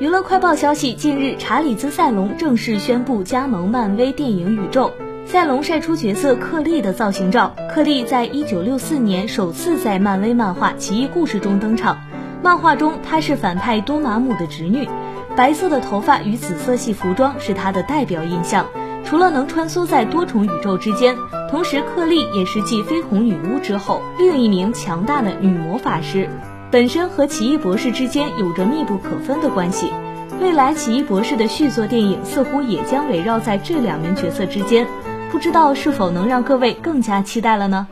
娱乐快报消息，近日查理兹·塞隆正式宣布加盟漫威电影宇宙。塞隆晒出角色克利的造型照。克利在一九六四年首次在漫威漫画《奇异故事》中登场。漫画中，她是反派多玛姆的侄女，白色的头发与紫色系服装是她的代表印象。除了能穿梭在多重宇宙之间，同时克利也是继绯红女巫之后另一名强大的女魔法师。本身和奇异博士之间有着密不可分的关系，未来奇异博士的续作电影似乎也将围绕在这两名角色之间，不知道是否能让各位更加期待了呢？